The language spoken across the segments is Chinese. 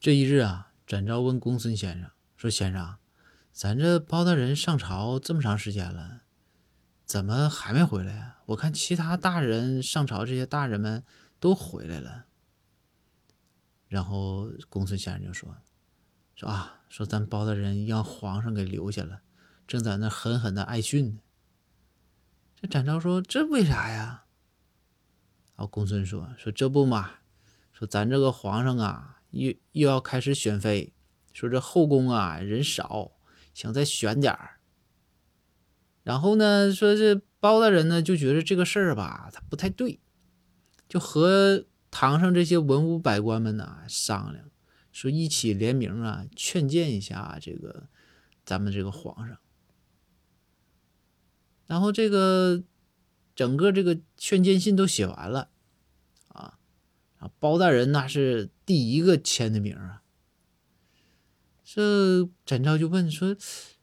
这一日啊，展昭问公孙先生说：“先生，咱这包大人上朝这么长时间了，怎么还没回来呀？我看其他大人上朝，这些大人们都回来了。”然后公孙先生就说：“说啊，说咱包大人让皇上给留下了，正在那狠狠的挨训呢。”这展昭说：“这为啥呀？”然后公孙说：“说这不嘛，说咱这个皇上啊。”又又要开始选妃，说这后宫啊人少，想再选点儿。然后呢，说这包大人呢就觉得这个事儿吧，他不太对，就和堂上这些文武百官们呢商量，说一起联名啊劝谏一下这个咱们这个皇上。然后这个整个这个劝谏信都写完了。包大人那是第一个签的名啊。这展昭就问说：“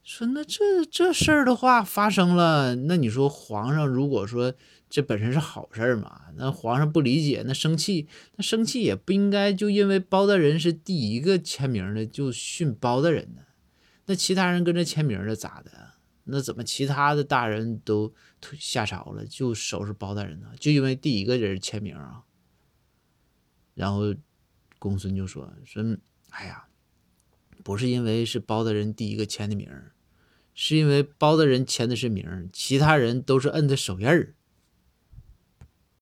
说那这这事儿的话发生了，那你说皇上如果说这本身是好事儿嘛？那皇上不理解，那生气，那生气也不应该就因为包大人是第一个签名的就训包大人呢？那其他人跟着签名的咋的？那怎么其他的大人都下朝了，就收拾包大人呢？就因为第一个人签名啊？”然后，公孙就说：“说，哎呀，不是因为是包大人第一个签的名是因为包大人签的是名其他人都是摁的手印儿。